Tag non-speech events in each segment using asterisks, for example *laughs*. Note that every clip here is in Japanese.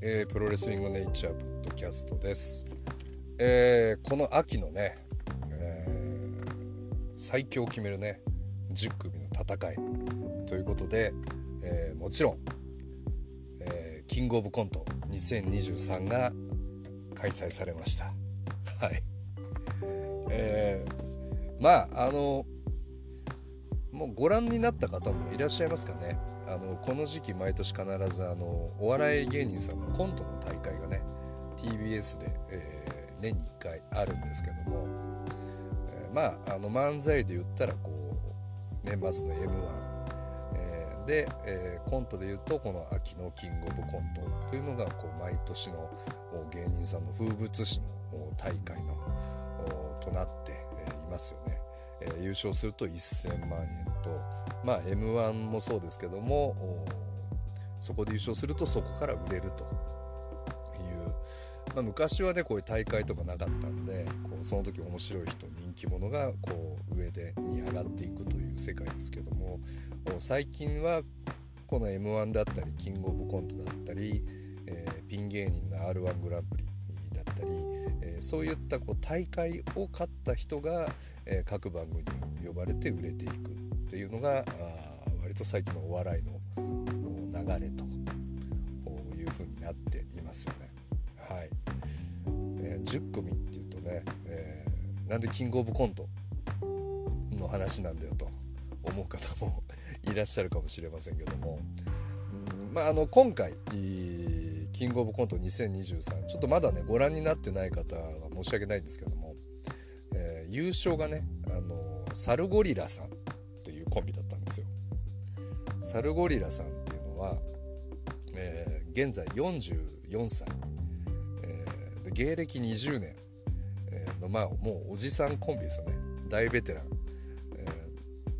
えー、プロレスリングネイチャーポッドキャストです、えー、この秋のね、えー、最強を決めるね10組の戦い。ということで、えもちろん、えキングオブコント2023が開催されました。*laughs* はい。えまああのもうご覧になった方もいらっしゃいますかね。あのこの時期毎年必ずあのお笑い芸人さんのコントの大会がね TBS で、えー、年に1回あるんですけども、えー、まああの漫才で言ったらこう年末の m 1えー、で、え、コントで言うとこの秋のキングオブコントというのがこう毎年の芸人さんの風物詩の大会のとなっていますよね。え、優勝すると1000万円と、まあ、m 1もそうですけどもそこで優勝するとそこから売れるという、まあ、昔はねこういう大会とかなかったんでこうその時面白い人人気者がこう上でに上がっていくという世界ですけども最近はこの m 1だったりキングオブコントだったり、えー、ピン芸人の r 1グランプリだったり、えー、そういったこう大会を勝った人が、えー、各番組に呼ばれて売れていく。っていうのが割と最近のお笑いの流れというふうになっていますよね。はいえー、10組っていうとね、えー、なんでキングオブコントの話なんだよと思う方も *laughs* いらっしゃるかもしれませんけども、うんまあ、あの今回キングオブコント2023ちょっとまだねご覧になってない方は申し訳ないんですけども優勝がねあのサルゴリラさんサルゴリラさんっていうのは、えー、現在44歳、えー、で芸歴20年、えー、のまあもうおじさんコンビですよね。大ベテラン。え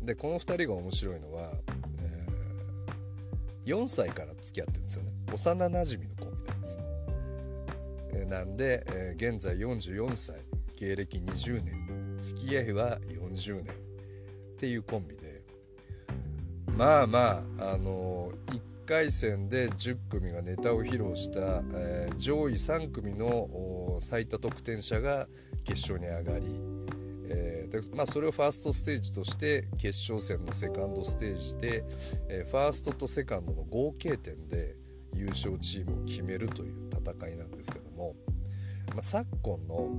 ー、でこの2人が面白いのは、えー、4歳から付き合ってるんですよね。幼なじみのコンビなんです。えー、なんで、えー、現在44歳。芸歴20年。付き合いは40年。っていうコンビでまあまああの1回戦で10組がネタを披露した、えー、上位3組の最多得点者が決勝に上がり、えー、でまあ、それをファーストステージとして決勝戦のセカンドステージで、えー、ファーストとセカンドの合計点で優勝チームを決めるという戦いなんですけども、まあ、昨今の、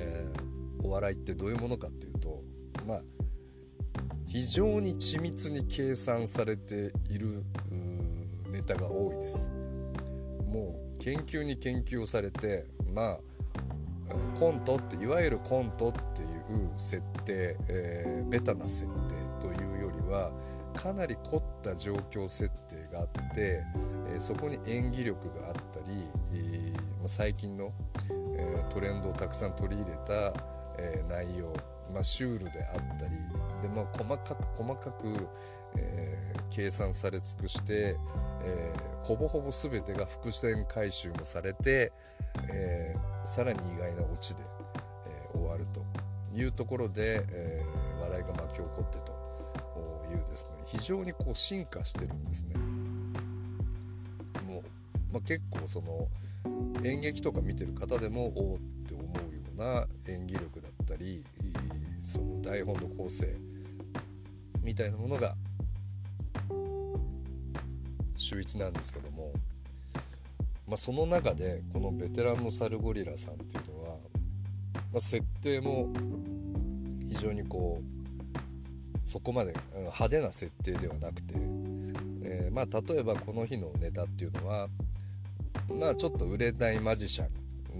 えーお笑いってどういうものかっていうとまあ非常に緻密に計算されているネタが多いです。もう研究に研究をされてまあコントっていわゆるコントっていう設定、えー、ベタな設定というよりはかなり凝った状況設定があって、えー、そこに演技力があったり、えー、最近の、えトレンドをたくさん取り入れたえ、内容、まあ、シュールであったりで、まあ、細かく細かく、えー、計算され尽くして、えー、ほぼほぼ全てが伏線回収もされて、えー、さらに意外なオチで、え終わるというところで、え笑いが巻き起こってというですね非常にこう進化してるんですね。もうまあ、結構その演劇とか見てる方でもおおって思うような演技力だったりその台本の構成みたいなものが秀逸なんですけども、まあ、その中でこのベテランのサルゴリラさんっていうのは、まあ、設定も非常にこうそこまで派手な設定ではなくて、えー、まあ例えばこの日のネタっていうのはまあちょっと売れないマジシャ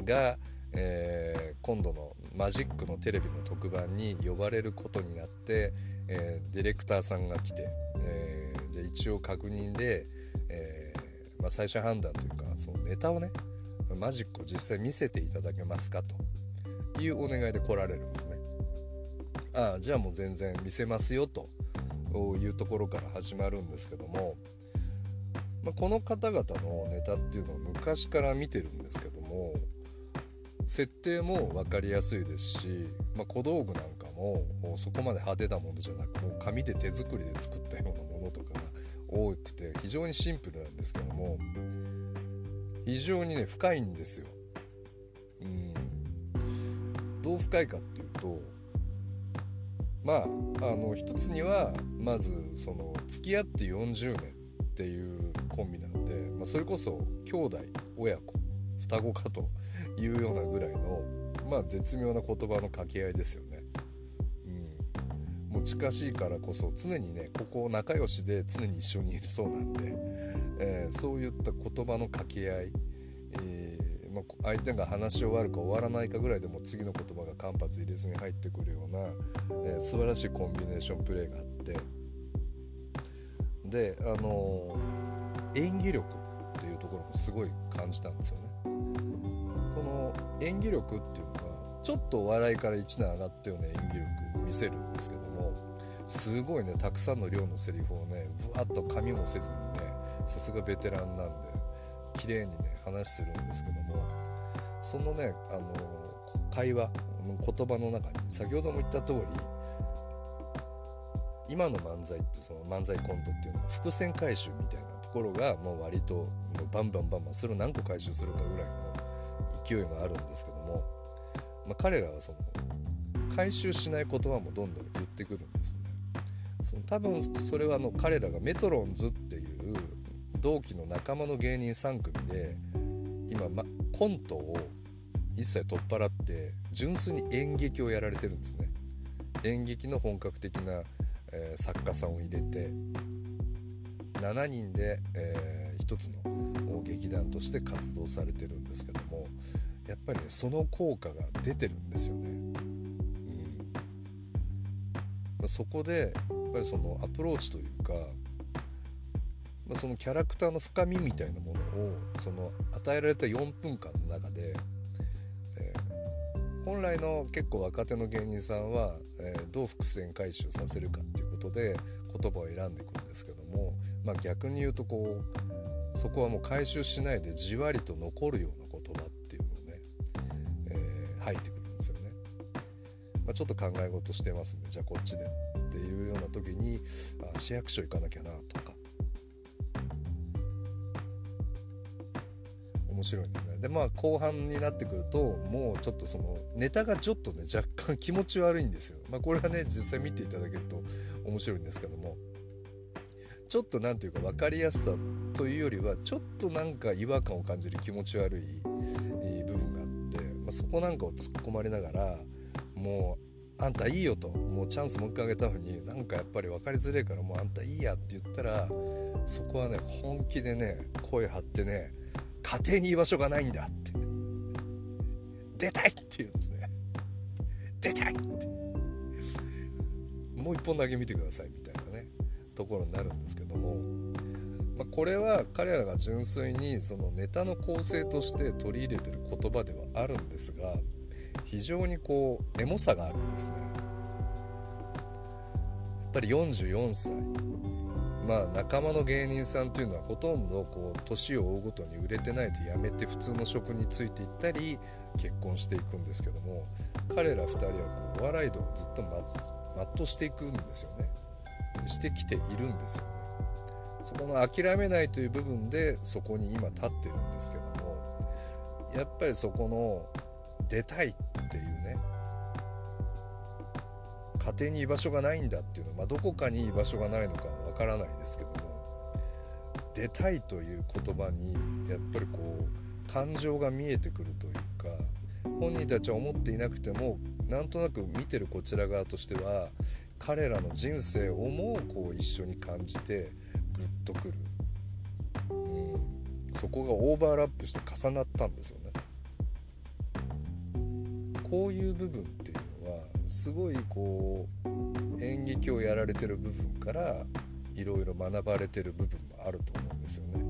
ンが、えー、今度のマジックのテレビの特番に呼ばれることになって、えー、ディレクターさんが来て、えー、じゃ一応確認で、え、まあ、最終判断というかそのネタをねマジックを実際見せていただけますかというお願いで来られるんですね。ああじゃあもう全然見せますよというところから始まるんですけども、まあ、この方々のネタっていうのは昔から見てるんですけども設定も分かりやすいですし、まあ、小道具なんかもそこまで派手なものじゃなくもう紙で手作りで作ったようなものとかが多くて非常にシンプルなんですけども非常にね深いんですよ。うんどう深いかっていうとまああの一つにはまずその付き合って40年っていうコンビなんで、まあ、それこそ兄弟親子双子かというようなぐらいの、まあ、絶妙な言葉の掛け合いですよね。うん、もう近しいからこそ常にねここ仲良しで常に一緒にいるそうなんで、えー、そういった言葉の掛け合い、えー、まあ、相手が話し終わるか終わらないかぐらいでも次の言葉が間髪入れずに入ってくるような、えー、素晴らしいコンビネーションプレーがあってであの演技力っていうところもすごい感じたんですよね。演技力っていうのがちょっとお笑いから1段上がったような演技力見せるんですけどもすごいねたくさんの量のセリフをねぶわっと紙もせずにねさすがベテランなんで綺麗にね話するんですけどもそのねあの会話言葉の中に先ほども言った通り今の漫才ってその漫才コントっていうのは伏線回収みたいなところがもう割とバンバンバンバンそれを何個回収するかぐらいの勢いがあるんですけども、まあ、彼らはその回収しない言葉もどんどん言ってくるんですね。その多分それはあの彼らがメトロンズっていう同期の仲間の芸人3組で今、ま、コントを一切取っ払って純粋に演劇をやられてるんですね。演劇の本格的な、えー、作家さんを入れて7人で、えー、一つの劇団として活動されてるんですけどやっぱりねその効果が出てるんですよね。うん、まそこでやっぱりそのアプローチというか、まあ、そのキャラクターの深みみたいなものをその与えられた4分間の中で、えー、本来の結構若手の芸人さんは、えー、どう伏線回収させるかっていうことで言葉を選んでいくんですけども、まあ、逆に言うとこうそこはもう回収しないでじわりと残るような言葉入ってくるんですよね。まあ、ちょっと考え事してますんでじゃあこっちでっていうような時にあ市役所行かなきゃなとか。面白いんですね。でまあ後半になってくるともうちょっとそのネタがちょっとね若干 *laughs* 気持ち悪いんですよ。まあこれはね実際見ていただけると面白いんですけども。ちょっと何ていうか分かりやすさというよりはちょっとなんか違和感を感じる気持ち悪い、そこなんかを突っ込まれながらもうあんたいいよと。もうチャンスもう一回あげたのになんかやっぱり分かりづれえからもうあんたいいやって言ったらそこはね本気でね声張ってね家庭に居場所がないんだって。出たいって言うんですね。出たいって。もう一本だけ見てくださいみたいなねところになるんですけども。まあ、これは彼らが純粋にそのネタの構成として取り入れてる言葉ではあるんですが非常にこうエモさがあるんですね。やっぱり44歳。まあ仲間の芸人さんというのはほとんどこう年を追うごとに売れてないと辞めて普通の職に就いていったり結婚していくんですけども彼ら2人はこうお笑い道をずっと全うしていくんですよね。してきているんですよね。そこの諦めないという部分でそこに今立ってるんですけどもやっぱりそこの出たいっていうね家庭に居場所がないんだっていうのは、まあ、どこかに居場所がないのかわからないですけども出たいという言葉にやっぱりこう感情が見えてくるというか本人たちは思っていなくてもなんとなく見てるこちら側としては彼らの人生をもこう一緒に感じてグッとくる、うん、そこがオーバーラップして重なったんですよね。こういう部分っていうのはすごいこう演劇をやられてる部分からいろいろ学ばれてる部分もあると思うんですよね。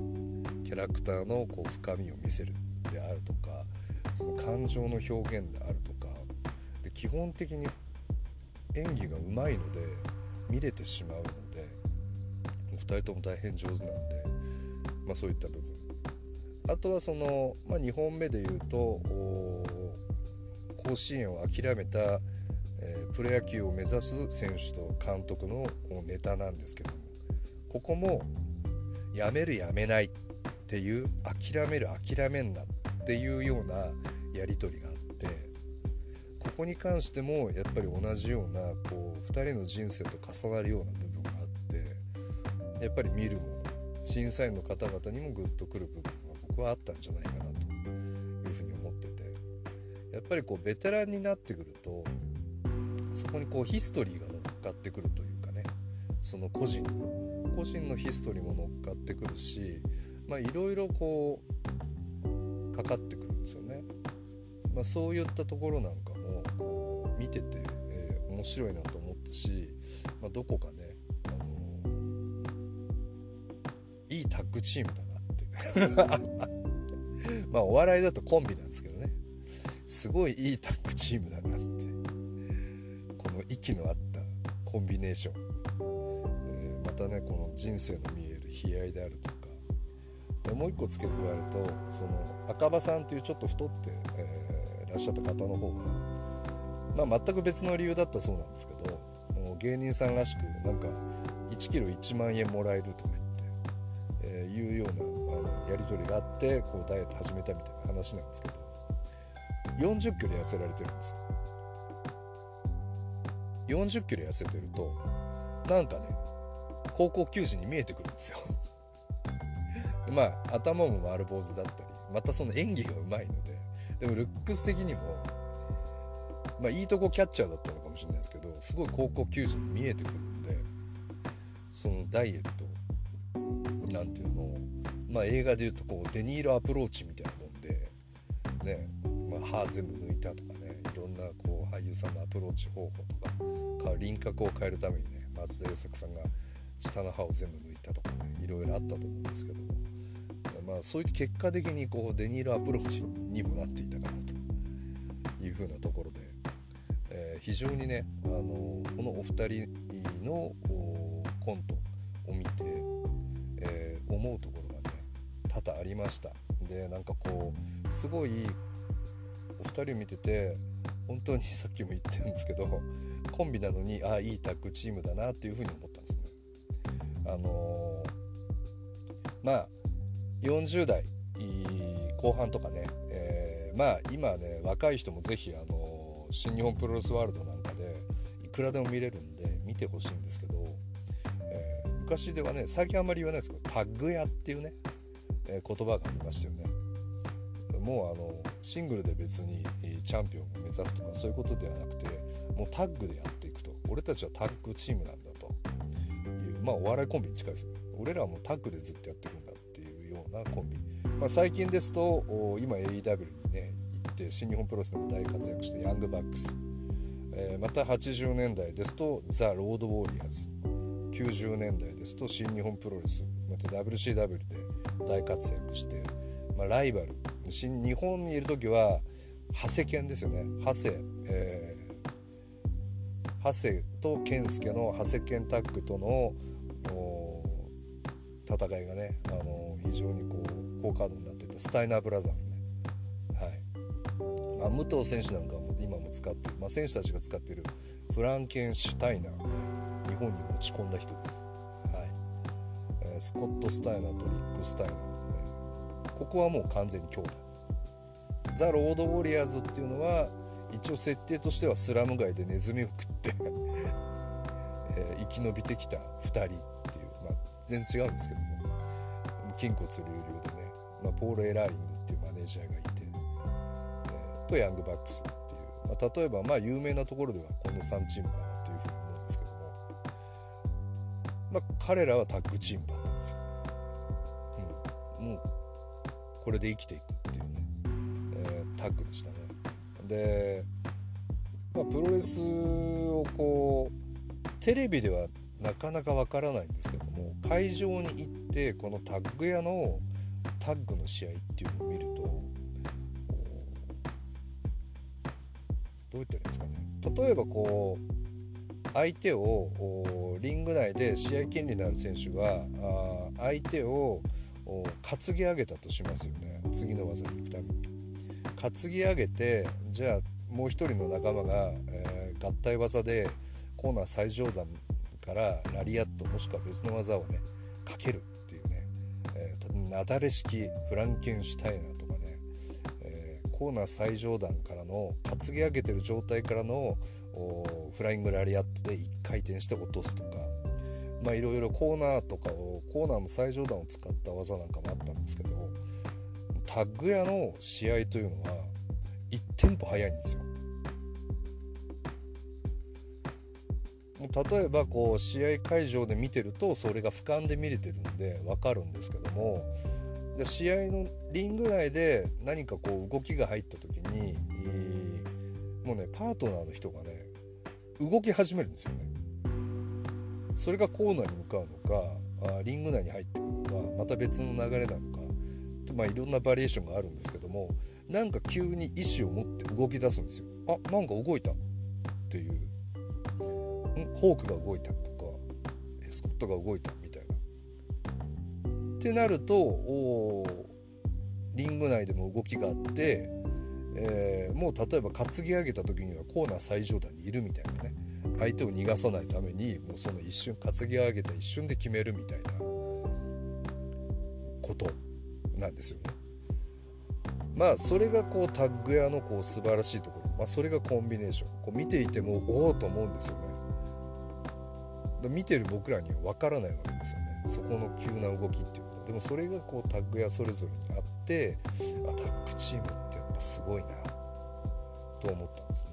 キャラクターのこう深みを見せるであるとかその感情の表現であるとか。で基本的に演技がうまいので見れてしまうので2人とも大変上手なんで、まあ、そういった部分。あとはその、まあ、2本目で言うと甲子園を諦めた、えー、プロ野球を目指す選手と監督のネタなんですけどもここもやめるやめないっていう諦める諦めんなっていうようなやり取りがあってここに関してもやっぱり同じようなこう2人の人生と重なるような部分やっぱり見るもの審査員の方々にもグッとくる部分が僕はあったんじゃないかなというふうに思っててやっぱりこうベテランになってくるとそこにこうヒストリーが乗っかってくるというかねその個人の個人のヒストリーも乗っかってくるしまあいろいろこうかかってくるんですよね。まあ、そういったところなんかもこう見てて、えー、面白いなと思ったし、まあ、どこかね、チームだなって。*laughs* まあお笑いだとコンビなんですけどね。すごいいいタッグチームだなって。この息の合ったコンビネーション、えー、またねこの人生の見える悲哀であるとか。でもう一個付け加えるとその赤羽さんっていうちょっと太って、えー、らっしゃった方の方が、まあ、全く別の理由だったそうなんですけど芸人さんらしくなんか1キロ1万円もらえるとか言って、えー、いうようなあのやり取りがあってこうダイエット始めたみたいな話なんですけど40キロ痩せられてるんですよ。40キロ痩せてるとなんかね高校球児に見えてくるんですよ *laughs* まあ頭も丸坊主だったりまたその演技がうまいのででもルックス的にもまあいいとこキャッチャーだったのかもしれないですけどすごい高校球児に見えてくるんでそのダイエットなんていうのをまあ映画でいうとこうデニーロアプローチみたいなもんでね、まあ、歯全部抜いたとかねいろんなこう俳優さんのアプローチ方法とか輪郭を変えるためにね松田優作さんが下の歯を全部抜いたとかねいろいろあったと思うんですけども。まあそういった結果的にこうデニールアプローチにもなっていたかなというふうなところで、えー、非常にね、あのこのお二人のコントを見て、思うところがね多々ありましたでなんかこうすごいお二人を見てて本当にさっきも言ってるんですけどコンビなのにああいいタッグチームだなっていうふうに思ったんですね。あのー、まあ40代後半とかね、えー、まあ今ね若い人も是非あの新日本プロレスワールドなんかでいくらでも見れるんで見てほしいんですけど、昔ではね最近あんまり言わないですけどタッグ屋っていうね、えー、言葉がありましたよね。もうあのシングルで別にチャンピオンを目指すとかそういうことではなくてもうタッグでやっていくと。俺たちはタッグチームなんだと。いうまあお笑いコンビに近いですよね。俺らはもうタッグでずっとやっていくんだっていうようなコンビ、まあ、最近ですと今 AEW にね行って新日本プロレスでも大活躍してヤングバックス、えー、また80年代ですとザ・ロード・ウォーリアーズ。90年代ですと新日本プロレスまた WCW で大活躍して、まあ、ライバル。新日本にいる時は長谷健ですよね。長谷、えー、長谷と健介の長谷健タッグとの戦いがね、あの非常にこう好カードになっていたスタイナーブラザーズね、はい。まあ、武藤選手なんかも今も使ってる、まあ、選手たちが使っているフランケンシュタイナー。ね日本に持ち込んだ人です、はい。えー、スコット・スタイナーとリック・スタイナーのねここはもう完全に兄弟ザ・ロード・ウォリアーズっていうのは一応設定としてはスラム街でネズミを食って *laughs* えー、生き延びてきた2人っていう、まあ全然違うんですけども筋骨隆々でね、まあ、ポール・エラーリングっていうマネージャーがいて、えー、とヤングバックスっていう、まあ、例えばまあ有名なところではこの3チームかな。まあ、彼らはタッグチームだったんですよ。うん、もうこれで生きていくっていうね、えー、タッグでしたね。で、まあ、プロレスをこうテレビではなかなかわからないんですけども会場に行ってこのタッグ屋のタッグの試合っていうのを見るとどう言ったらいいんですかね例えばこう相手をリング内で試合権利のある選手が相手を担ぎ上げたとしますよね。次の技に行くために。担ぎ上げてじゃあもう一人の仲間が、えー、合体技でコーナー最上段からラリアットもしくは別の技をねかけるっていうね、えー、なだれ式フランケンシュタイナーとかね、えー、コーナー最上段からの担ぎ上げてる状態からのフライングラリアットで1回転して落とすとかまあいろいろコーナーとかをコーナーの最上段を使った技なんかもあったんですけどタッグ屋の試合というのは1テンポ速いんですよ。例えばこう試合会場で見てるとそれが俯瞰で見れてるんで分かるんですけども試合のリング内で何かこう動きが入った時にもうねパートナーの人がね動き始めるんですよね。それがコーナーに向かうのかあリング内に入ってくるのかまた別の流れなのかまあいろんなバリエーションがあるんですけどもなんか急に意思を持って動き出すんですよ。あなんか動いたっていうホークが動いたとかスコットが動いたみたいな。ってなるとおリング内でも動きがあって、えー、もう例えば担ぎ上げた時にはコーナー最上段にいるみたいなね。相手を逃がさないためにもうその一瞬担ぎ上げた一瞬で決めるみたいなことなんですよね。まあそれがこうタッグ屋のこう素晴らしいところ、まあ、それがコンビネーション。こう見ていてもおおと思うんですよね。見てる僕らには分からないわけですよね。そこの急な動きっていうのは。でもそれがこうタッグやそれぞれにあってあタッグチームってぱすごいなと思ったんですね。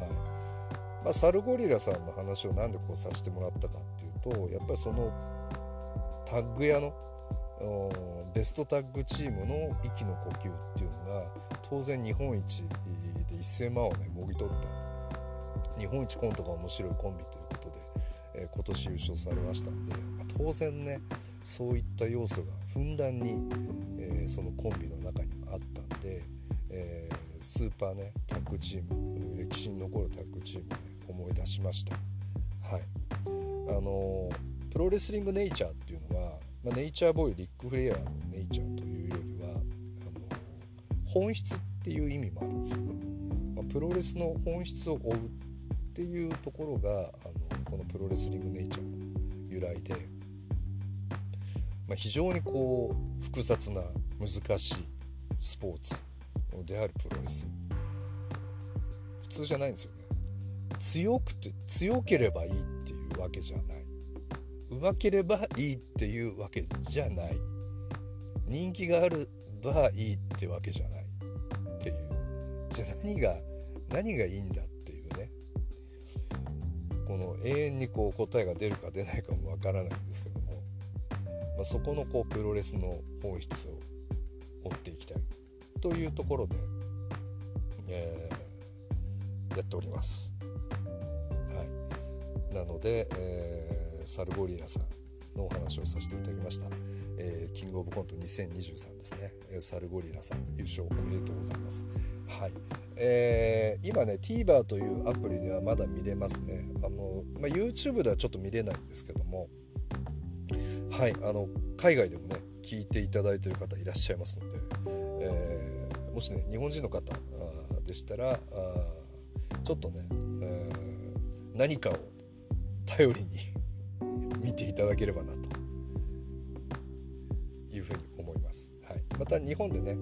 はい。まあサルゴリラさんの話を何でこうさせてもらったかっていうとやっぱりそのタッグ屋のベストタッグチームの息の呼吸っていうのが当然日本一で1000万をねもぎ取った日本一コントが面白いコンビということでえ今年優勝されましたんで、まあ、当然ねそういった要素がふんだんに、えー、そのコンビの中にあったんで、スーパーねタッグチーム歴史に残るタッグチームをね思い出しました。はいあのプロレスリングネイチャーっていうのは、まあ、ネイチャーボーイリック・フレアのネイチャーというよりはあの本質っていう意味もあるんですよね。まあ、プロレスの本質を追うっていうところがあのこのプロレスリングネイチャーの由来で、まあ、非常にこう複雑な難しいスポーツであるプロレス。普通じゃないんですよね。強くて強ければいいっていうわけじゃない。うまければいいっていうわけじゃない。人気があればいいってわけじゃない。っていう。じゃあ何が何がいいんだっていうね。この永遠にこう答えが出るか出ないかもわからないんですけども、まあ、そこのこうプロレスの本質を追っていきたい。というところで、えー、やっております。はい、なので、えー、サルゴリラさんのお話をさせていただきました、えー、キングオブコント2023ですね、えサルゴリラさん優勝おめでとうございます。はい、えー、今ね TVer というアプリではまだ見れますね。あの、まあ、YouTube ではちょっと見れないんですけども。はい。あの海外でもね聞いていただいてる方いらっしゃいますので、もしね日本人の方でしたらちょっとね、えー、何かを頼りに見ていただければなというふうに思います。はい、また日本でね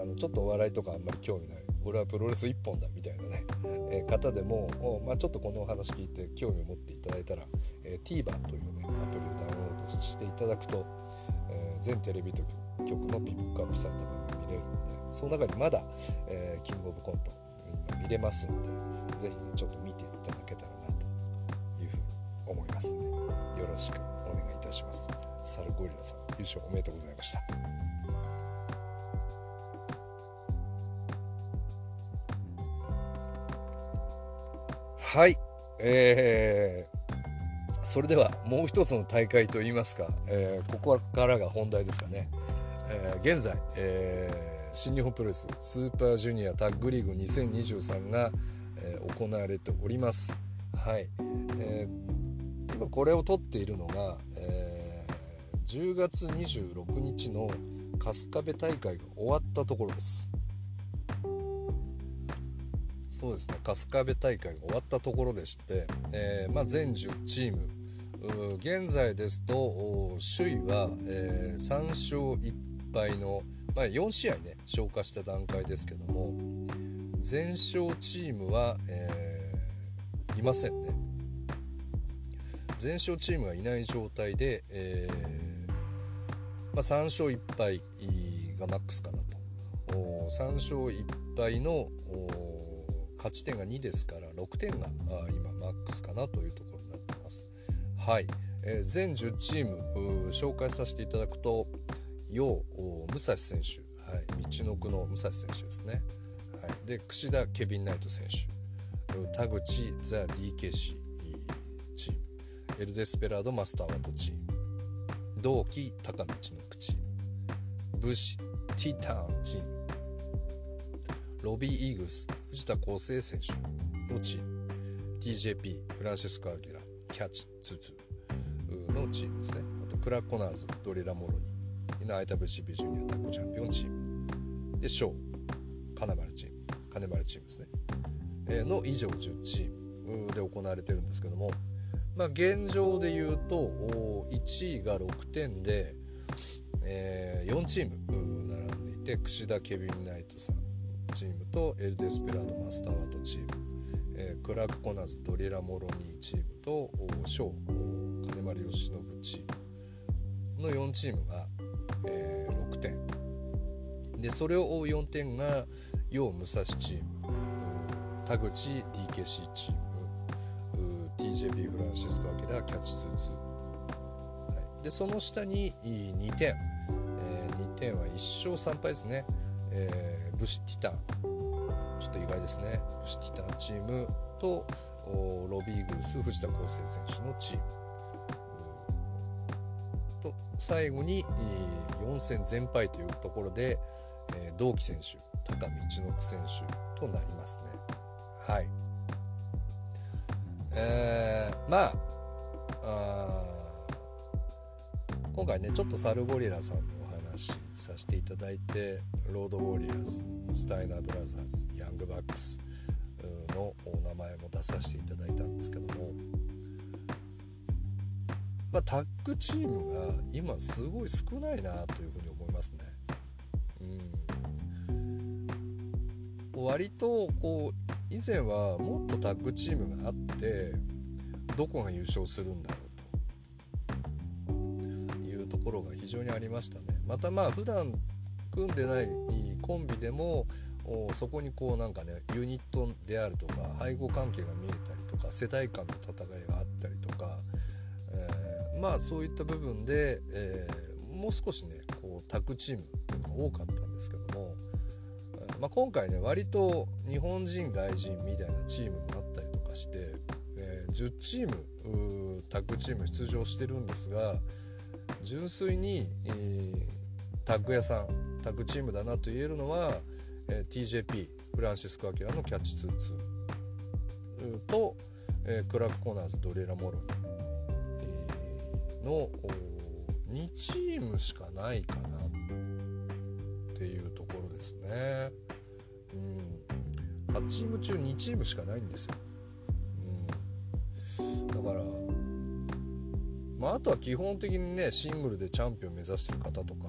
あのちょっとお笑いとかあんまり興味ない俺はプロレス一本だみたいなね、えー、方でも、まあ、ちょっとこのお話聞いて興味を持っていただいたら、えー、TVer というねアプリをダウンロードしていただくと、えー、全テレビ局のピックアップされた番れるんでその中にまだ、えー、キングオブコント今見れます。んで是非ねちょっと見ていただけたらなというふうに思いますんでよろしくお願いいたします。サルゴリラさん優勝おめでとうございました。はい、えー、それではもう一つの大会といいますか、えー、ここからが本題ですかね、えー、現在、えー、新日本プロレススーパージュニアタッグリーグ2023が、えー、行われております。はい、えー、今これを撮っているのが、えー、10月26日の春日部大会が終わったところです。そうですね。春日部大会が終わったところでして、えー、まあ、全10チーム。現在ですと首位は、えー、3勝1敗の、まあ、4試合ね消化した段階ですけども全勝チームは、えー、いませんね。全勝チームがいない状態で、えー、まあ、3勝1敗がマックスかなと。3勝1敗の勝ち点が2ですから6点が今マックスかなというところになってます。はい、えー、全10チーム紹介させていただくと楊武蔵選手、はい、道のくの武蔵選手ですね、はい、で櫛田ケビン・ナイト選手。田口ザ・ DKC チーム。エル・デスペラード・マスター・ワトチーム同期高道のくチーム武士ティターンチーム。ロビー・イーグス藤田康生選手のチーム。TJP フランシスコ・アギラキャッチ22のチームですね。あとクラッコナーズドリラ・モロニー。の IWGP ジュニアタッグチャンピオンチーム。でショー金丸チーム金丸チームですね、えー、の以上10チームで行われてるんですけどもまあ現状で言うと1位が6点で、えー、4チーム並んでいて櫛田ケビン・ナイトさんチームとエル・デスペラード・マスターワトチーム、えー、クラーク・コナーズドリラ・モロニーチームとショー金丸義信チームの4チームが、えー、6点。でそれを追う4点が楊武蔵チーム田口 DKC チーム TJP フランシスコ・アキラキャッチ2-2、はい、でその下に2点、えー、2点は1勝3敗ですね、えーブシティタンちょっと意外ですね。ブシティタンチームとロビーグルス藤田康生選手のチーム。最後に4戦全敗というところで、え同期選手高道のく選手となりますね。はい。えー、まああ今回ねちょっとサルゴリラさんのお話させていただいてロードウォリアーズスタイナーブラザーズヤングバックスのお名前も出させていただいたんですけども、まあ、タッグチームが今すごい少ないなというふうに思いますね。うん、割とこう以前はもっとタッグチームがあってどこが優勝するんだろうというところが非常にありましたね。またまあ普段組んでないコンビでもそこにこうなんかねユニットであるとか背後関係が見えたりとか世代間の戦いが、まあそういった部分で、えー、もう少しねこうタッグチームっていうのが多かったんですけども、まあ、今回ね割と日本人外人みたいなチームもあったりとかして、え10チームタッグチーム出場してるんですが純粋に、えータッグ屋さんタッグチームだなと言えるのは、えー、TJP フランシスコ・アキラのキャッチ2-2と、えー、クラーク・コーナーズドレラ・モロニ、ー、の2チームしかないかなっていうところですね。うん、8チーム中2チームしかないんですよ。うん、だからまあ、あとは基本的にねシングルでチャンピオン目指してる方とか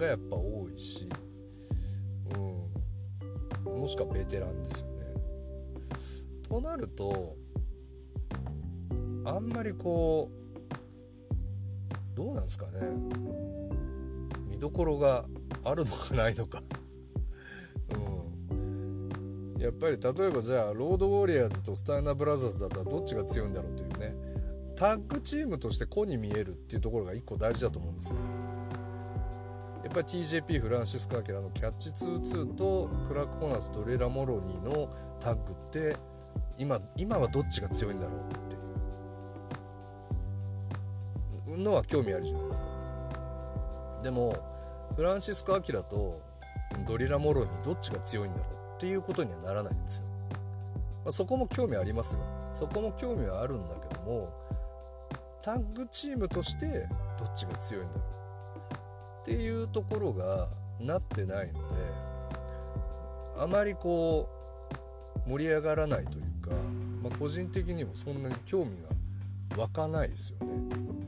がやっぱ多いし、うん、もしくはベテランですよね。となるとあんまりこうどうなんですかね。見どころがあるのかないのか。*laughs* うん、やっぱり例えばじゃあロードウォリアーズとスタイナーブラザーズだったらどっちが強いんだろうというね。タッグチームとして個に見えるっていうところが一個大事だと思うんですよ。やっぱり TJP フランシスコ・アキラのキャッチ2-2とクラーク・コナーズとドリラ・モロニーのタッグって今今はどっちが強いんだろう。のは興味あるじゃないですか。でもフランシスコ・アキラとドリラ・モロニーどっちが強いんだろうっていうことにはならないんですよ、まあ、そこも興味ありますよ。そこも興味はあるんだけどもタッグチームとしてどっちが強いんだろう。っていうところがなってないのであまりこう盛り上がらないというか、まあ、個人的にもそんなに興味が湧かないですよね。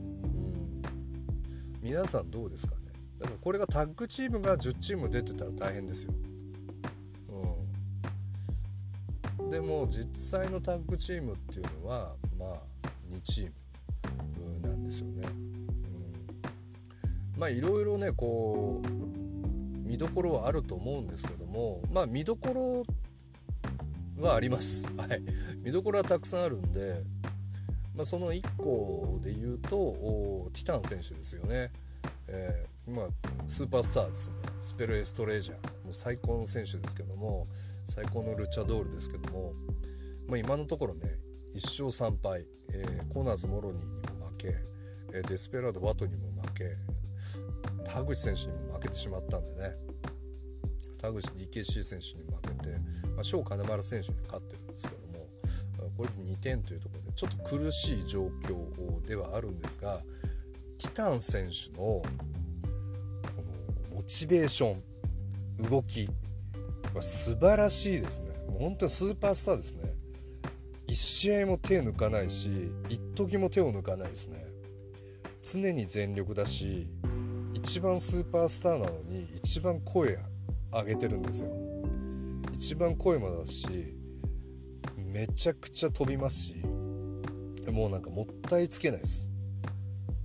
皆さんどうですかね？だからこれがタッグチームが10チーム出てたら大変ですよ。うん、でも実際のタッグチームっていうのはまあ2チームなんですよね。うん、まあいろいろねこう見どころはあると思うんですけどもまあ見どころはあります。はい、見どころはたくさんあるんでまあ、その1個で言うとティタン選手ですよね、えー、今スーパースターですね。スペル・エストレージャー。もう最高の選手ですけども最高のルチャドールですけども、まあ、今のところね1勝3敗、えー、コーナーズ・モロニーにも負け、えー、デスペラード・ワトにも負け。田口選手にも負けてしまったんでね。田口 DKC 選手に負けて、まあ、翔金丸選手に勝ってる。これで2点というところでちょっと苦しい状況ではあるんですがティタン選手のこのモチベーション動きは素晴らしいですね。もう本当にスーパースターですね。1試合も手抜かないし一時も手を抜かないですね。常に全力だし一番スーパースターなのに一番声上げてるんですよ。一番声もだしめちゃくちゃ飛びますしもうなんかもったいつけないです。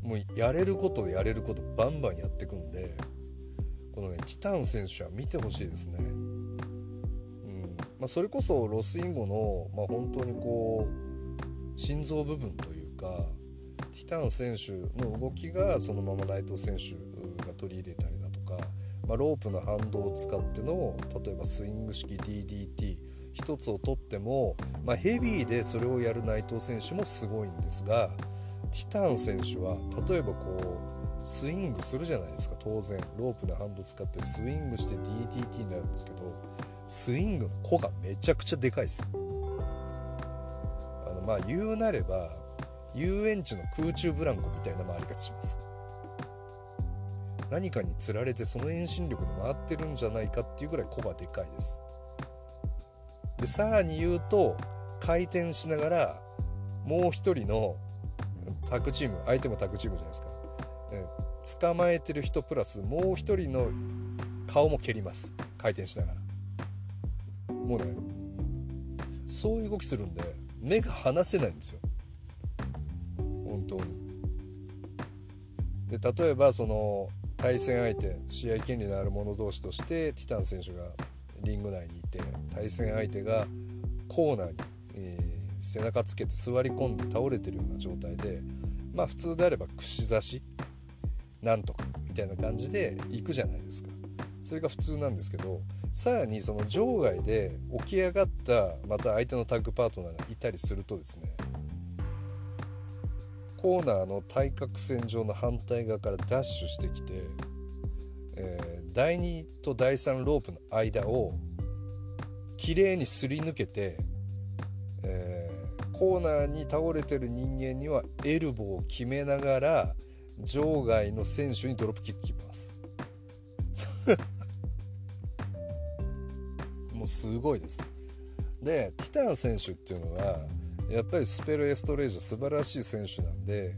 もうやれることやれることバンバンやってくんでこのねティタン選手は見てほしいですね。うん。まあ、それこそロスインゴの、まあ、本当にこう心臓部分というかティタン選手の動きがそのまま内藤選手が取り入れたりだとか、まあ、ロープの反動を使っての例えばスイング式 DDT 1つを取っても、まあ、ヘビーでそれをやる内藤選手もすごいんですがティタン選手は例えばこうスイングするじゃないですか。当然ロープのハンド使ってスイングして DTT になるんですけどスイングの子がめちゃくちゃでかいです。あのまあ言うなれば遊園地の空中ブランコみたいな回り方します。何かにつられてその遠心力で回ってるんじゃないかっていうぐらい子がでかいです。でさらに言うと回転しながらもう一人のタッグチーム相手もタッグチームじゃないですか、え捕まえてる人プラスもう一人の顔も蹴ります。回転しながら。もうねそういう動きするんで目が離せないんですよ。本当に。で例えばその対戦相手試合権利のある者同士としてティタン選手がリング内にいて対戦相手がコーナーに、えー、背中つけて座り込んで倒れてるような状態でまあ普通であれば串刺しなんとかみたいな感じで行くじゃないですか。それが普通なんですけどさらにその場外で起き上がったまた相手のタッグパートナーがいたりするとですねコーナーの対角線上の反対側からダッシュしてきて、第2と第3ロープの間を綺麗にすり抜けて、えー、コーナーに倒れてる人間にはエルボーを決めながら場外の選手にドロップキック決めます。*laughs* もうすごいです。でティタン選手っていうのはやっぱりスペル・エストレージャ素晴らしい選手なんで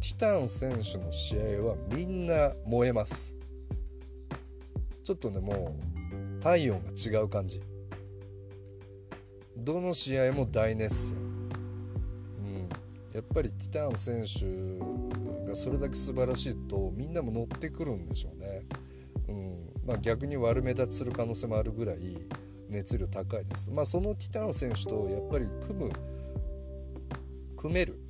ティタン選手の試合はみんな燃えます。ちょっとねもう体温が違う感じ。どの試合も大熱戦、うん、やっぱりティターン選手がそれだけ素晴らしいとみんなも乗ってくるんでしょうね、うん。まあ、逆に悪目立ちする可能性もあるぐらい熱量高いです、まあ、そのティターン選手とやっぱり組む組める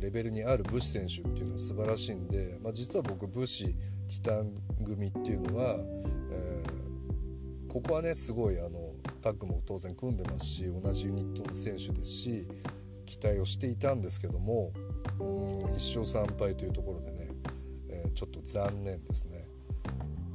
レベルにあるブシ選手っていうのは素晴らしいんで、まあ、実は僕ブシィタン組っていうのは、えー、ここはねすごいあのタッグも当然組んでますし同じユニットの選手ですし期待をしていたんですけどもうん1勝3敗というところでね、えー、ちょっと残念ですね。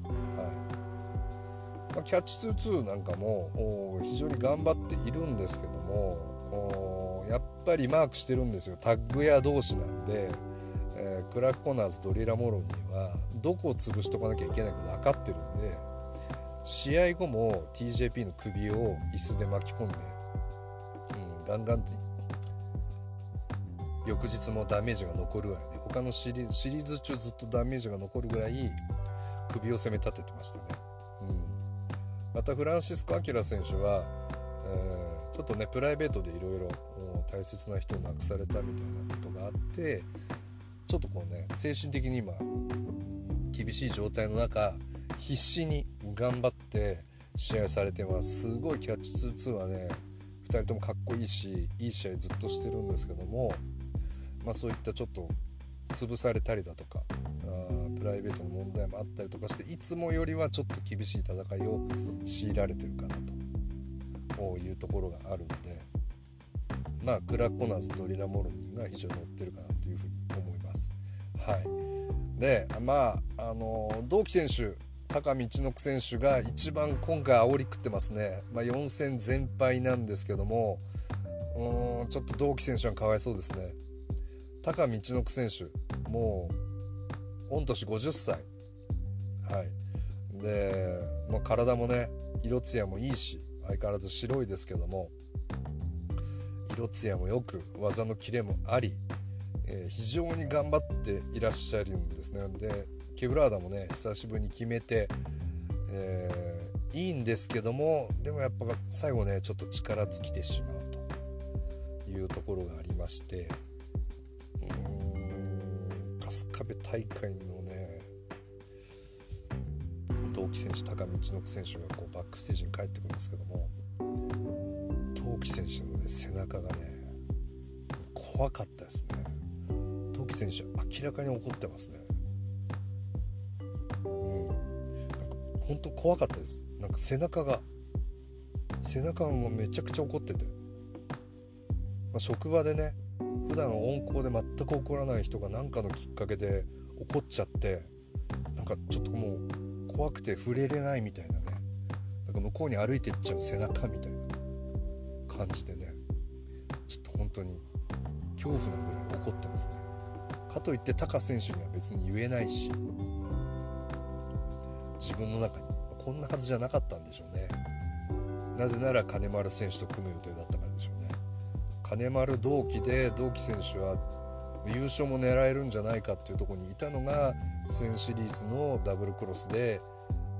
はいまあ、キャッチ2-2なんかも非常に頑張っているんですけどもやっぱりマークしてるんですよタッグ屋同士なんで。えー、クラーク・コナーズドリラ・モロニーはどこを潰しとかなきゃいけないか分かってるんで試合後も TJP の首を椅子で巻き込んで、うん、ガンガン翌日もダメージが残るぐらいね。他のシリーズ中ずっとダメージが残るぐらい首を攻め立ててましたね、うん、またフランシスコ・アキラ選手は、えー、ちょっとねプライベートでいろいろ大切な人を亡くされたみたいなことがあってちょっとこうね精神的に今厳しい状態の中必死に頑張って試合されてますすごいキャッチ2-2はね2人ともかっこいいしいい試合ずっとしてるんですけども、まあ、そういったちょっと潰されたりだとかあプライベートの問題もあったりとかしていつもよりはちょっと厳しい戦いを強いられてるかなというところがあるのでまあクラコナーズドリラ・モルニンが非常に乗ってるかなというふうに思います。はい、でまああの同期選手高道の選手が一番今回煽り食ってますね、まあ、4戦全敗なんですけどもうんちょっと同期選手はかわいそうですね。高道の選手もう御年50歳。はい。で、まあ、体もね色艶もいいし相変わらず白いですけども色艶もよく技のキレもあり、えー、非常に頑張っていらっしゃるんですね。でケブラーダもね久しぶりに決めて、えー、いいんですけどもでもやっぱ最後ねちょっと力尽きてしまうというところがありましてうーん春日部大会のね同期選手高道の選手がこうバックステージに帰ってくるんですけども同期選手の、ね、背中がね怖かったですね。選手明らかに怒ってますね。うん。なんか本当怖かったです。なんか背中が背中がめちゃくちゃ怒ってて、まあ、職場でね普段温厚で全く怒らない人が何かのきっかけで怒っちゃってなんかちょっともう怖くて触れれないみたいなね。なんか向こうに歩いてっちゃう背中みたいな。感じでね。ちょっと本当に恐怖なぐらい怒ってますね。かといってタカ選手には別に言えないし自分の中にこんなはずじゃなかったんでしょうね。なぜなら金丸選手と組む予定だったからでしょうね。金丸同期で同期選手は優勝も狙えるんじゃないかっていうとこにいたのが1000シリーズのダブルクロスで、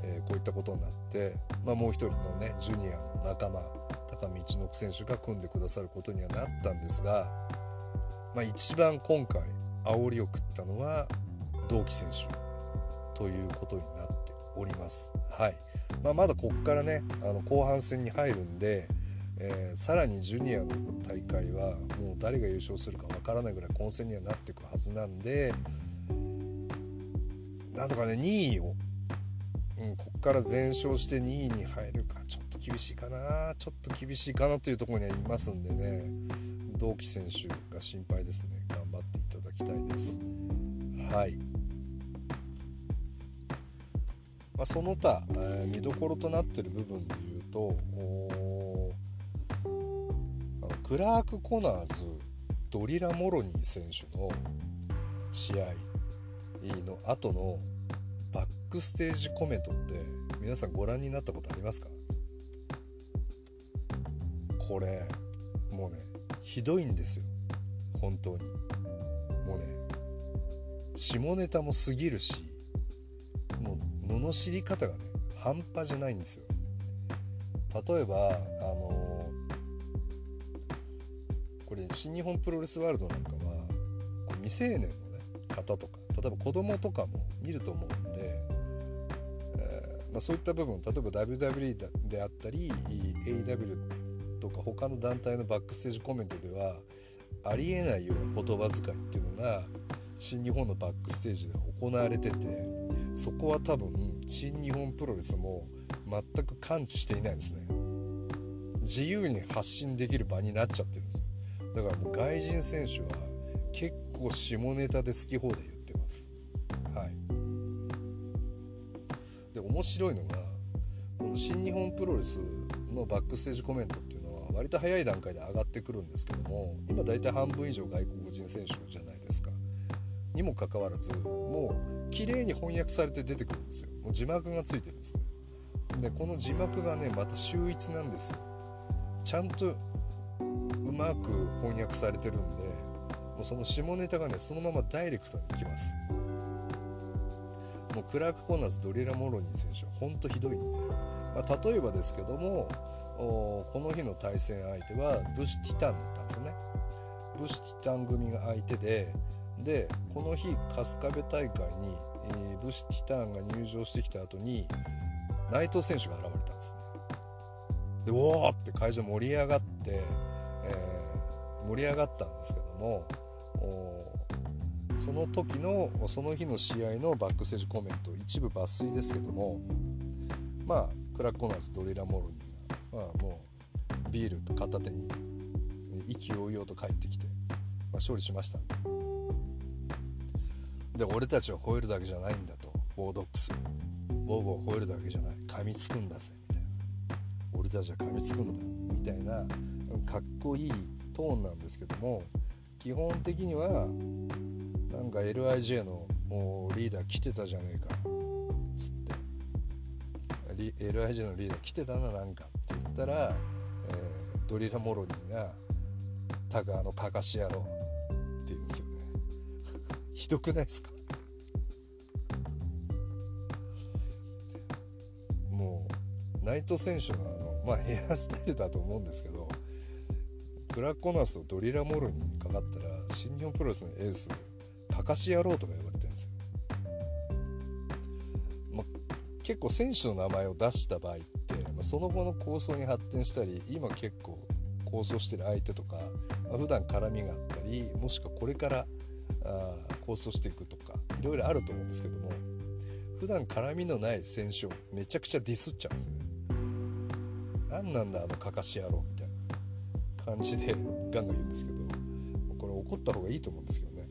えー、こういったことになって、まあ、もう一人のねジュニアの仲間高見一之選手が組んでくださることにはなったんですが、まあ、一番今回煽りを食ったのは同期選手ということになっております。はいまあ、まだこっからねあの後半戦に入るんで、えー、さらにジュニアの大会はもう誰が優勝するかわからないぐらい混戦にはなっていくはずなんでなんとかね2位を、うん、こっから全勝して2位に入るかちょっと厳しいかなちょっと厳しいかなというところにはいますんでね同期選手が心配ですねだきたいです。はい。まあ、その他、え、見どころとなってる部分で言うとクラーク・コナーズドリラ・モロニー選手の試合の後のバックステージコメントって皆さんご覧になったことありますか？これもうねひどいんですよ。本当に。下ネタも過ぎるしもう罵り方がね半端じゃないんですよ。例えばあのこれ新日本プロレスワールドなんかはこう未成年の、ね、方とか例えば子供とかも見ると思うんで、えー、まあ、そういった部分例えば WWE であったり AW とか他の団体のバックステージコメントではありえないような言葉遣いっていうのが新日本のバックステージで行われててそこは多分新日本プロレスも全く感知していないですね。自由に発信できる場になっちゃってるんですだからもう外人選手は結構下ネタで好き放題言ってます。はい。で面白いのがこの新日本プロレスのバックステージコメントっていうのは割と早い段階で上がってくるんですけども今大体半分以上外国人選手じゃないにもかかわらずもう綺麗に翻訳されて出てくるんですよ。もう字幕がついてるんですね。でこの字幕がねまた秀逸なんですよ。ちゃんとうまく翻訳されてるんでもうその下ネタがねそのままダイレクトにきます。もうクラーク・コーナーズドリラ・モロニー選手はほんとひどいんで、まあ、例えばですけどもこの日の対戦相手はブシ・ティタンだったんですよね。ブシ・ティタン組が相手ででこの日春日部大会に、えー、ブシ・ティターンが入場してきた後に内藤選手が現れたんですね。でおおって会場盛り上がって、えー、盛り上がったんですけどもその時のその日の試合のバックステージコメント一部抜粋ですけどもまあクラッコナーズドリラ・モルニーが、まあ、もうビールと片手に意気揚々と帰ってきて、まあ、勝利しましたんで。で俺たちは吠えるだけじゃないんだと。ボードックスボーボー吠えるだけじゃない。噛みつくんだぜ。みたいな。俺たちは噛みつくんだ。みたいなかっこいいトーンなんですけども基本的にはなんか LIJ のリーダー来てたじゃねえか。つって。LIJ のリーダー来てたななんかって言ったら、えー、ドリラ・モロニーが「タガのかかし野郎」って言うんですよ。ひどくないですか？もう内藤選手のあのまあヘアスタイルだと思うんですけどブラッコナースとドリラ・モロニにかかったら新日本プロレスのエースかかし野郎とか呼ばれてるんですよ、ま結構選手の名前を出した場合って、まその後の構想に発展したり今結構構想してる相手とか、まあ、普段絡みがあったりもしくはこれからあ構想していくとかいろいろあると思うんですけども普段絡みのない選手をめちゃくちゃディスっちゃうんですね。何なんだあのかかし野郎みたいな感じで *laughs* ガンガン言うんですけどこれ怒った方がいいと思うんですけどね。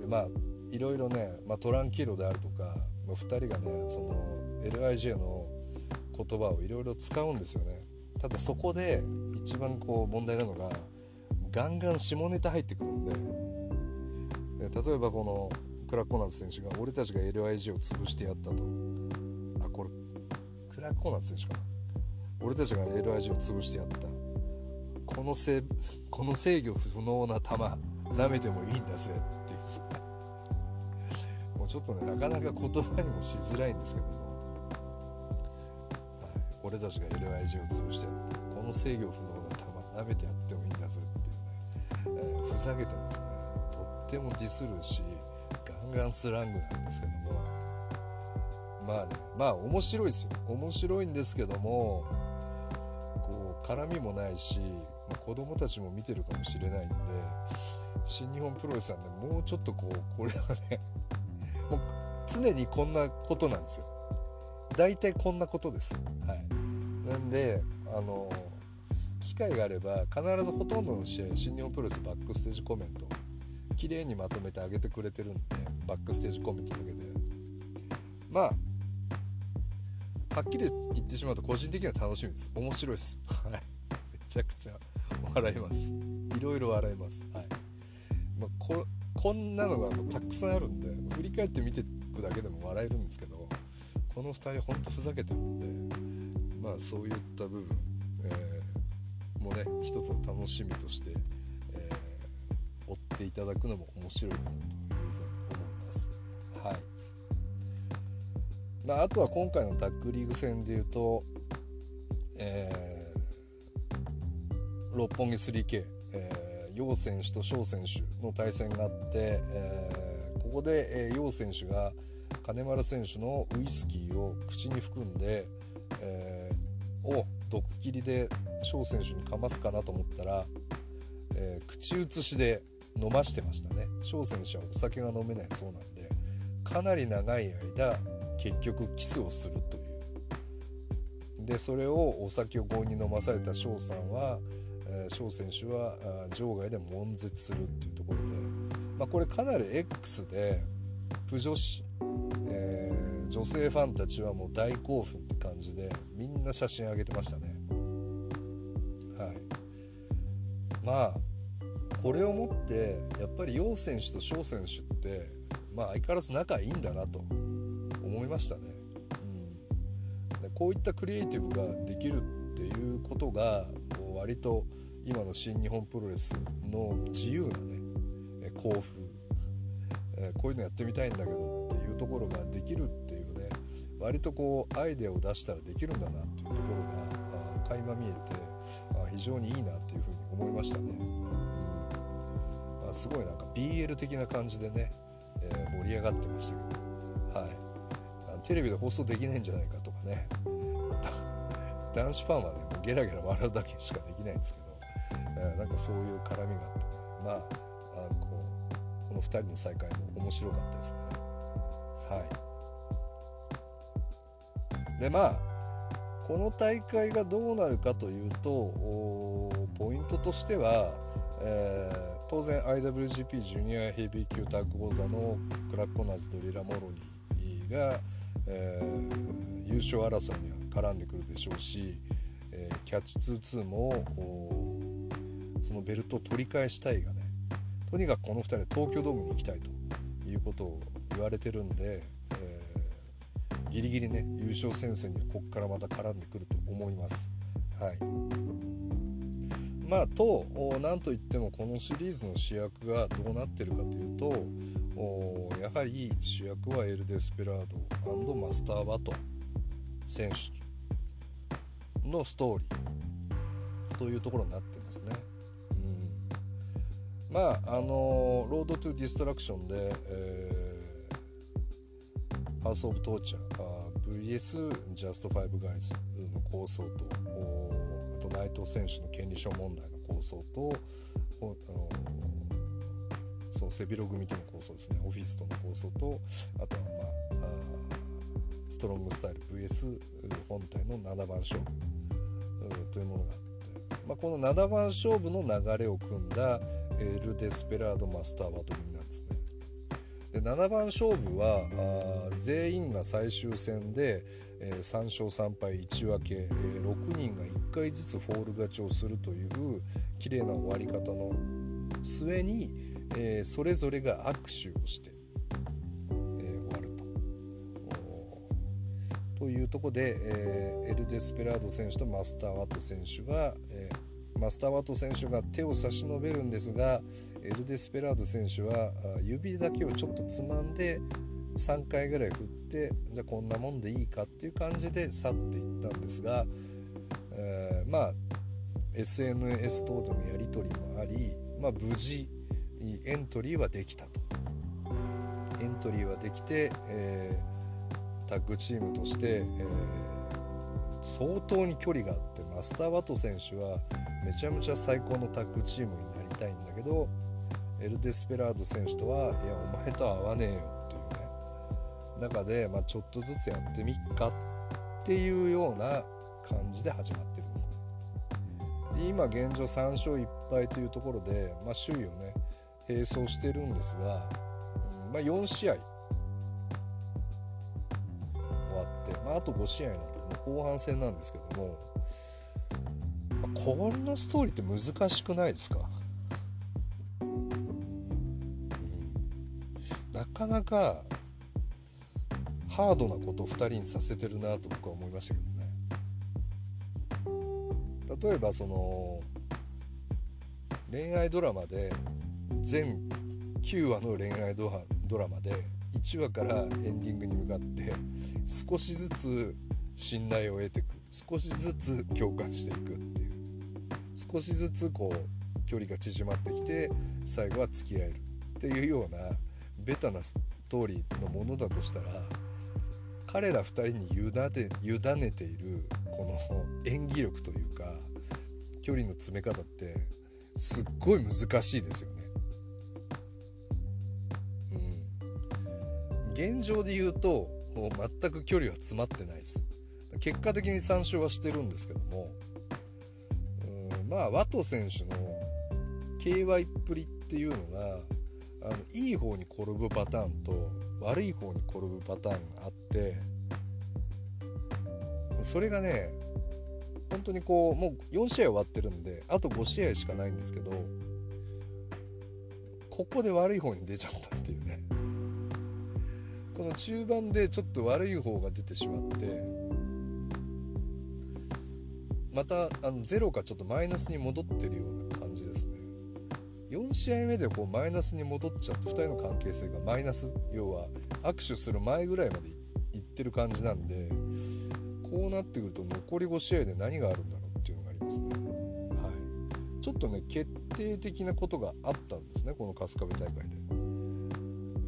でまあいろいろね、まあ、トランキーロであるとか、まあ、2人がねその LIJ の言葉をいろいろ使うんですよね。ただそこで一番こう問題なのがガンガン下ネタ入ってくるんで。例えばこのクラッコナーズ選手が俺たちが LIG を潰してやったと。あこれクラッコナーズ選手かな。俺たちが LIG を潰してやった。このせこの制御不能な球舐めてもいいんだぜ。っていう。もうちょっとねなかなか言葉にもしづらいんですけども、はい、俺たちが LIG を潰してやった。この制御不能な球舐めてやってもいいんだぜ。って、ざけてですねとってもディスるしガンガンスラングなんですけども。まあねまあ面白いですよ。面白いんですけどもこう絡みもないし、まあ、子供たちも見てるかもしれないんで新日本プロレスさんねもうちょっとこうこれはねもう常にこんなことなんですよ。大体こんなことです。はい。なんであの機会があれば必ずほとんどの試合新日本プロレスバックステージコメント綺麗にまとめてあげてくれてるんでバックステージコメントだけで。まあはっきり言ってしまうと個人的には楽しみです。面白いです。*laughs* はい。めちゃくちゃ笑います。いろいろ笑います。はい、まあ、ここんなのがたくさんあるんで振り返って見ていくだけでも笑えるんですけどこの2人ほんとふざけてるんでまあそういった部分、え、もね一つの楽しみとして、えー、追っていただくのも面白いかなというふうに思います。はいまあ、あとは今回のタッグリーグ戦でいうと、えー、六本木 3K、えー、楊選手と翔選手の対戦があって、えー、ここで、えー、楊選手が金丸選手のウイスキーを口に含んで、えー、を毒切りで翔選手にかますかなと思ったら、えー、口移しで飲ましてましたね。翔選手はお酒が飲めないそうなんでかなり長い間結局キスをするという。でそれをお酒を強引に飲まされた翔さんは翔、えー、選手は場外で悶絶するっていうところで、まあ、これかなり X でプ女子、え、女性ファンたちはもう大興奮って感じでみんな写真上げてましたね。まあこれをもってやっぱり楊選手と翔選手ってまあ相変わらず仲いいんだなと思いましたね、うん、でこういったクリエイティブができるっていうことが割と今の新日本プロレスの自由なね興奮、こういうのやってみたいんだけどっていうところができるっていうね割とこうアイデアを出したらできるんだなっていうところが垣間見えて非常にいいなっていうふうに思いましたね。うん。まあ、すごいなんか BL 的な感じでね、えー、盛り上がってましたけど、はい、あテレビで放送できないんじゃないかとかね。*laughs* 男子ファンはねもうゲラゲラ笑うだけしかできないんですけど、えー、なんかそういう絡みがあってね。まああこうこの2人の再会も面白かったですね。はい。でまあこの大会がどうなるかというとポイントとしては、えー、当然 IWGP ジュニアヘビー級タッグ王座のクラッコナーズドリラ・モロニーが、えー、優勝争いには絡んでくるでしょうし、えー、キャッチ2-2もそのベルトを取り返したいがねとにかくこの2人は東京ドームに行きたいということを言われてるんで、ギリギリね優勝戦線にはここからまた絡んでくると思います。はいまあ、と何といってもこのシリーズの主役がどうなってるかというとやはり主役はエル・デスペラードマスター・ワト選手のストーリーというところになってますね。うん、まああのロード・トゥ・ディストラクションで、えー、ハウス・オブ・トーチャー VS ジャスト5ガイズの構想とと内藤選手の権利書問題の構想とそう背広組との構想ですね。オフィスとの構想とあとはまああストロングスタイル VS 本体の7番勝負というものがあって、まあ、この7番勝負の流れを組んだエル・デスペラード・マスターバトルで。7番勝負は全員が最終戦で、えー、3勝3敗1分け、えー、6人が1回ずつフォール勝ちをするという綺麗な終わり方の末に、えー、それぞれが握手をして、えー、終わると。というとこで、え、エル・デスペラード選手とマスター・ワット選手が、え、マスター・ワット選手が手を差し伸べるんですがエル・デスペラード選手は指だけをちょっとつまんで3回ぐらい振ってじゃあこんなもんでいいかっていう感じで去っていったんですが、えー、まあ SNS 等でのやり取りもあり、まあ、無事エントリーはできたと。エントリーはできて、えー、タッグチームとして、えー、相当に距離があってマスター・ワト選手はめちゃめちゃ最高のタッグチームになりたいんだけどエル・デスペラード選手とはいやお前とは合わねえよっていうね中で、まあ、ちょっとずつやってみっかっていうような感じで始まってるんですね。で今現状3勝1敗というところで、まあ、首位をね並走してるんですが、まあ、4試合終わって、まあ、あと5試合なんで後半戦なんですけども、こんなストーリーって難しくないですか？なかなかハードなことを2人にさせてるなと僕は思いましたけどね。例えばその恋愛ドラマで全9話の恋愛ドラマで1話からエンディングに向かって少しずつ信頼を得ていく少しずつ共感していくっていう。少しずつこう距離が縮まってきて最後は付き合えるっていうようなベタなストーリーのものだとしたら彼ら2人に委ね委ねているこの演技力というか距離の詰め方ってすっごい難しいですよね。うん、現状で言うと全く距離は詰まってないです。結果的に3勝はしてるんですけどもまあワト選手の KY っぷりっていうのがあのいい方に転ぶパターンと悪い方に転ぶパターンがあってそれがね本当にこうもう4試合終わってるんであと5試合しかないんですけどここで悪い方に出ちゃったっていうね。この中盤でちょっと悪い方が出てしまってまたあのゼロかちょっとマイナスに戻ってるような感じですね4試合目でこうマイナスに戻っちゃって2人の関係性がマイナス要は握手する前ぐらいまでいってる感じなんでこうなってくると残り5試合で何があるんだろうっていうのがありますね。はい、ちょっとね決定的なことがあったんですねこの春日部大会で。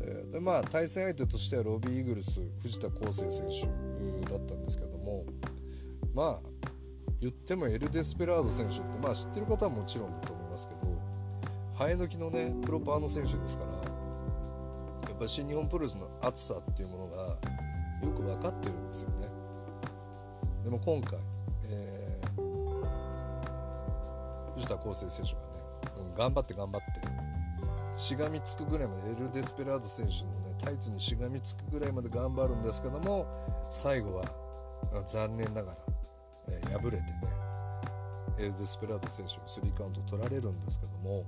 えー、でまあ対戦相手としてはロビー・イーグルス藤田康生選手だったんですけどもまあ言ってもエル・デスペラード選手ってまあ知ってる方はもちろんだと思いますけど生え抜きのねプロパーの選手ですからやっぱ新日本プロレスの熱さっていうものがよく分かってるんですよね。でも今回、えー、藤田康生選手がね、頑張って頑張ってしがみつくぐらいまでエル・デスペラード選手のねタイツにしがみつくぐらいまで頑張るんですけども最後は残念ながら、敗れてねエル・デスペラード選手にスリーカウント取られるんですけども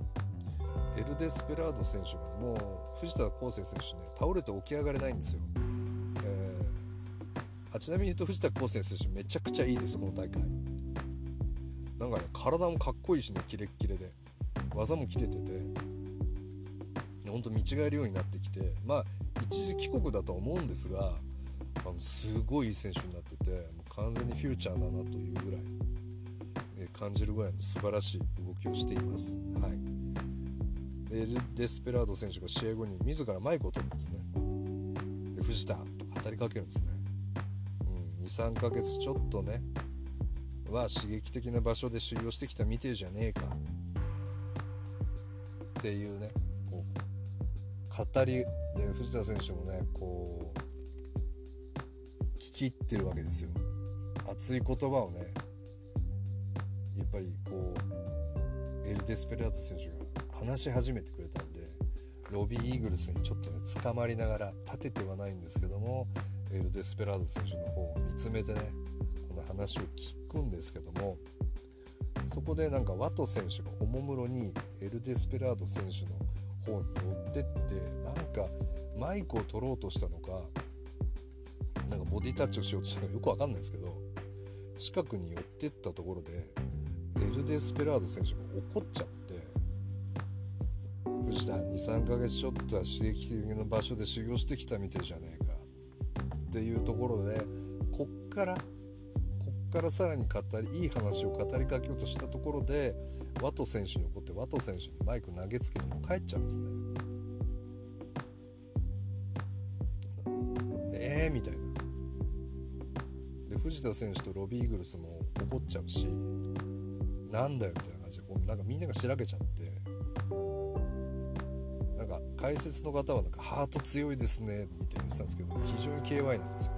エル・デスペラード選手がもう藤田康生選手ね倒れて起き上がれないんですよ。あちなみに言うと藤田康生選手めちゃくちゃいいですこの大会。なんかね体もかっこいいしねキレッキレで。技も切れてて。ほんと見違えるようになってきて。まあ一時帰国だとは思うんですがあのすごいいい選手になってて。完全にフューチャーだなというぐらい、え感じるぐらいの素晴らしい動きをしています。はい、でデスペラード選手が試合後に自らマイクを取るんですね。で藤田と語りかけるんですね。うん23ヶ月ちょっとねは刺激的な場所で修行してきたみてえじゃねえかっていうねこう語りで藤田選手もねこう聞き入ってるわけですよ熱い言葉をねやっぱりこうエル・デスペラート選手が話し始めてくれたんでロビー・イーグルスにちょっとね捕まりながら立ててはないんですけどもエル・デスペラード選手の方を見つめてねこの話を聞くんですけどもそこでなんかワト選手がおもむろにエル・デスペラード選手の方に寄ってってなんかマイクを取ろうとしたのかなんかボディタッチをしようとしたのかよくわかんないですけど近くに寄ってったところでエル・デスペラード選手が怒っちゃって藤田23ヶ月ちょっとは刺激的な場所で修行してきたみてえじゃねえかっていうところでこっからこっからさらに語りいい話を語りかけようとしたところでワト選手に怒ってワト選手にマイク投げつけても帰っちゃうんですね。藤田選手とロビー・イーグルスも怒っちゃうしなんだよみたいな感じでこうなんかみんながしらけちゃってなんか解説の方はなんかハート強いですねみたいな言ってたんですけど非常に KY なんですよ。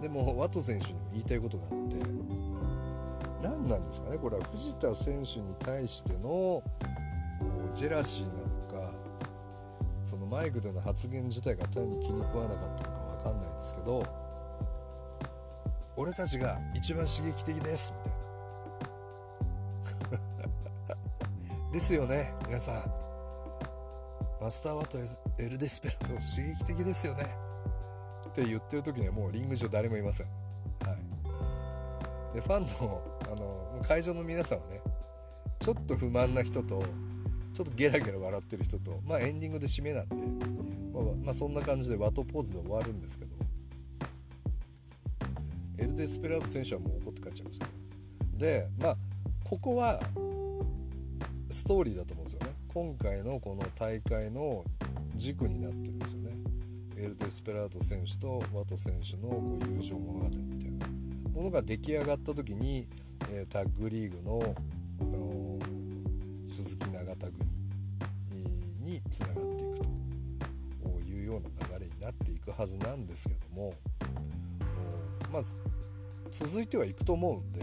でもワト選手にも言いたいことがあって何なんですかねこれは。藤田選手に対してのジェラシーなのかそのマイクでの発言自体が単に気に食わなかったのか分かんないですけど俺たちが一番刺激的です。みたいな。*laughs* ですよね皆さん。マスター・ワトエル・デスペラード刺激的ですよね。って言ってる時にはもうリング上誰もいません、はい、でファンのあの会場の皆さんはねちょっと不満な人とちょっとゲラゲラ笑ってる人とまあエンディングで締めなんで、まあ、まあ、そんな感じでワトポーズで終わるんですけど・デスペラード選手はもう怒って帰っちゃいましたね。でまあここはストーリーだと思うんですよね。今回のこの大会の軸になってるんですよね。エル・デスペラード選手とワト選手のこう友情物語みたいな。ものが出来上がった時に、えー、タッグリーグの鈴木永田組につながっていくと。いうような流れになっていくはずなんですけども。まず続いてはいくと思うんで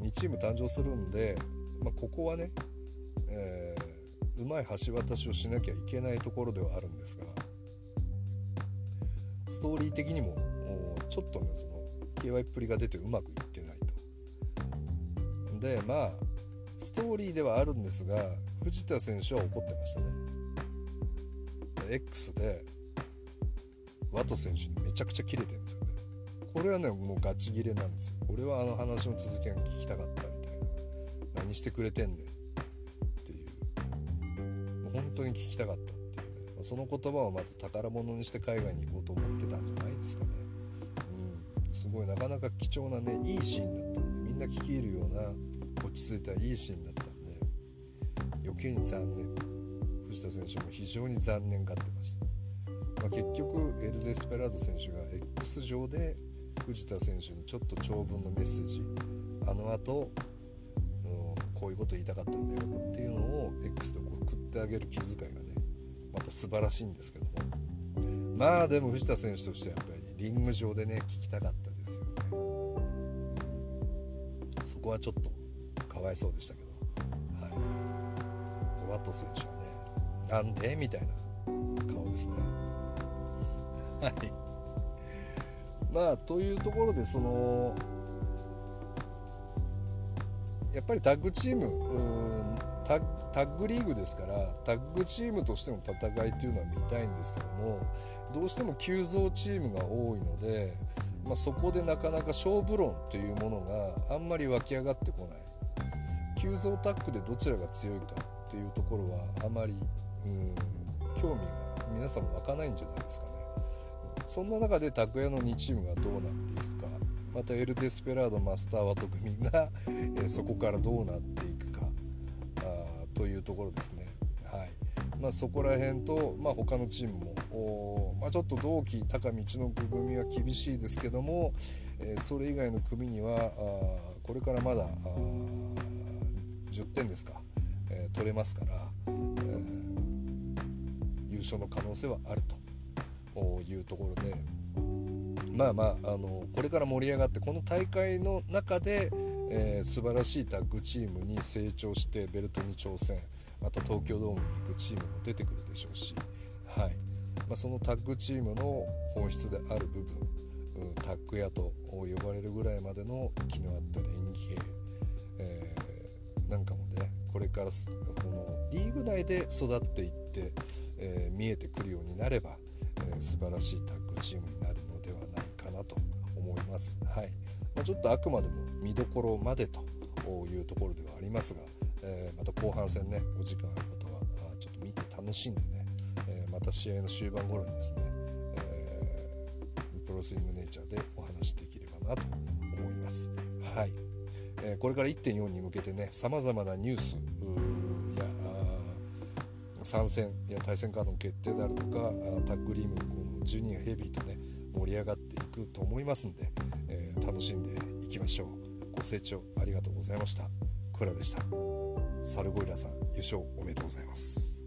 2チーム誕生するんで、まあ、ここはね、えー、うまい橋渡しをしなきゃいけないところではあるんですがストーリー的にもちょっとねその KY っぷりが出てうまくいってないと。でまあストーリーではあるんですが藤田選手は怒ってましたね。X でワト選手にめちゃくちゃキレてるんですよね。それはねもうガチギレなんですよ。俺はあの話の続きが聞きたかったみたいな。何してくれてんねんっていう。もう本当に聞きたかったっていうね。まその言葉をまた宝物にして海外に行こうと思ってたんじゃないですかね。うん。すごいなかなか貴重なねいいシーンだったんでみんな聞き入るような落ち着いたいいシーンだったんで余計に残念。藤田選手も非常に残念がってました、まあ、結局エル・デスペラード選手が X 上で藤田選手にちょっと長文のメッセージあの後、うん、こういうこと言いたかったんだよっていうのを X で送ってあげる気遣いがねまた素晴らしいんですけども。まあでも藤田選手としてはやっぱりリング上でね聞きたかったですよね、うん、そこはちょっとかわいそうでしたけど、はい、でワット選手はねなんで？みたいな顔ですね。はい。まあというところでそのやっぱりタッグチームタッタッグリーグですからタッグチームとしての戦いっていうのは見たいんですけどもどうしても急増チームが多いので、まあ、そこでなかなか勝負論というものがあんまり湧き上がってこない急増タッグでどちらが強いかっていうところはあまりうん興味が皆さんも湧かないんじゃないですかね。そんな中で拓也の2チームがどうなっていくか。またエル・デスペラードマスターワト組が、えそこからどうなっていくか。あというところですね。はい。まあ、そこら辺と、まあ、他のチームも、まあ、ちょっと同期高道の組は厳しいですけども、えー、それ以外の組にはあこれからまだ10点ですか、えー、取れますから、えー、優勝の可能性はあると。いうところでまあまああのこれから盛り上がってこの大会の中で、えー、素晴らしいタッグチームに成長してベルトに挑戦また東京ドームに行くチームも出てくるでしょうし、はい。まあ、そのタッグチームの本質である部分タッグ屋と呼ばれるぐらいまでの息の合った連携、えー、なんかもねこれからこのリーグ内で育っていって、えー、見えてくるようになればえ素晴らしいタッグチームになるのではないかなと思います。はいまあ、ちょっとあくまでも見どころまでというところではありますが、えー、また後半戦ねお時間ある方はちょっと見て楽しんでね、えー、また試合の終盤頃にですね、え、プロスイングネイチャーでお話できればなと思います。はい、えこれから1.4に向けてねさまざまなニュース参戦や対戦カードの決定であるとかタッグリームジュニアヘビーとね盛り上がっていくと思いますんで、えー、楽しんでいきましょう。ご清聴ありがとうございました。クラでした。サルゴリラさん優勝おめでとうございます。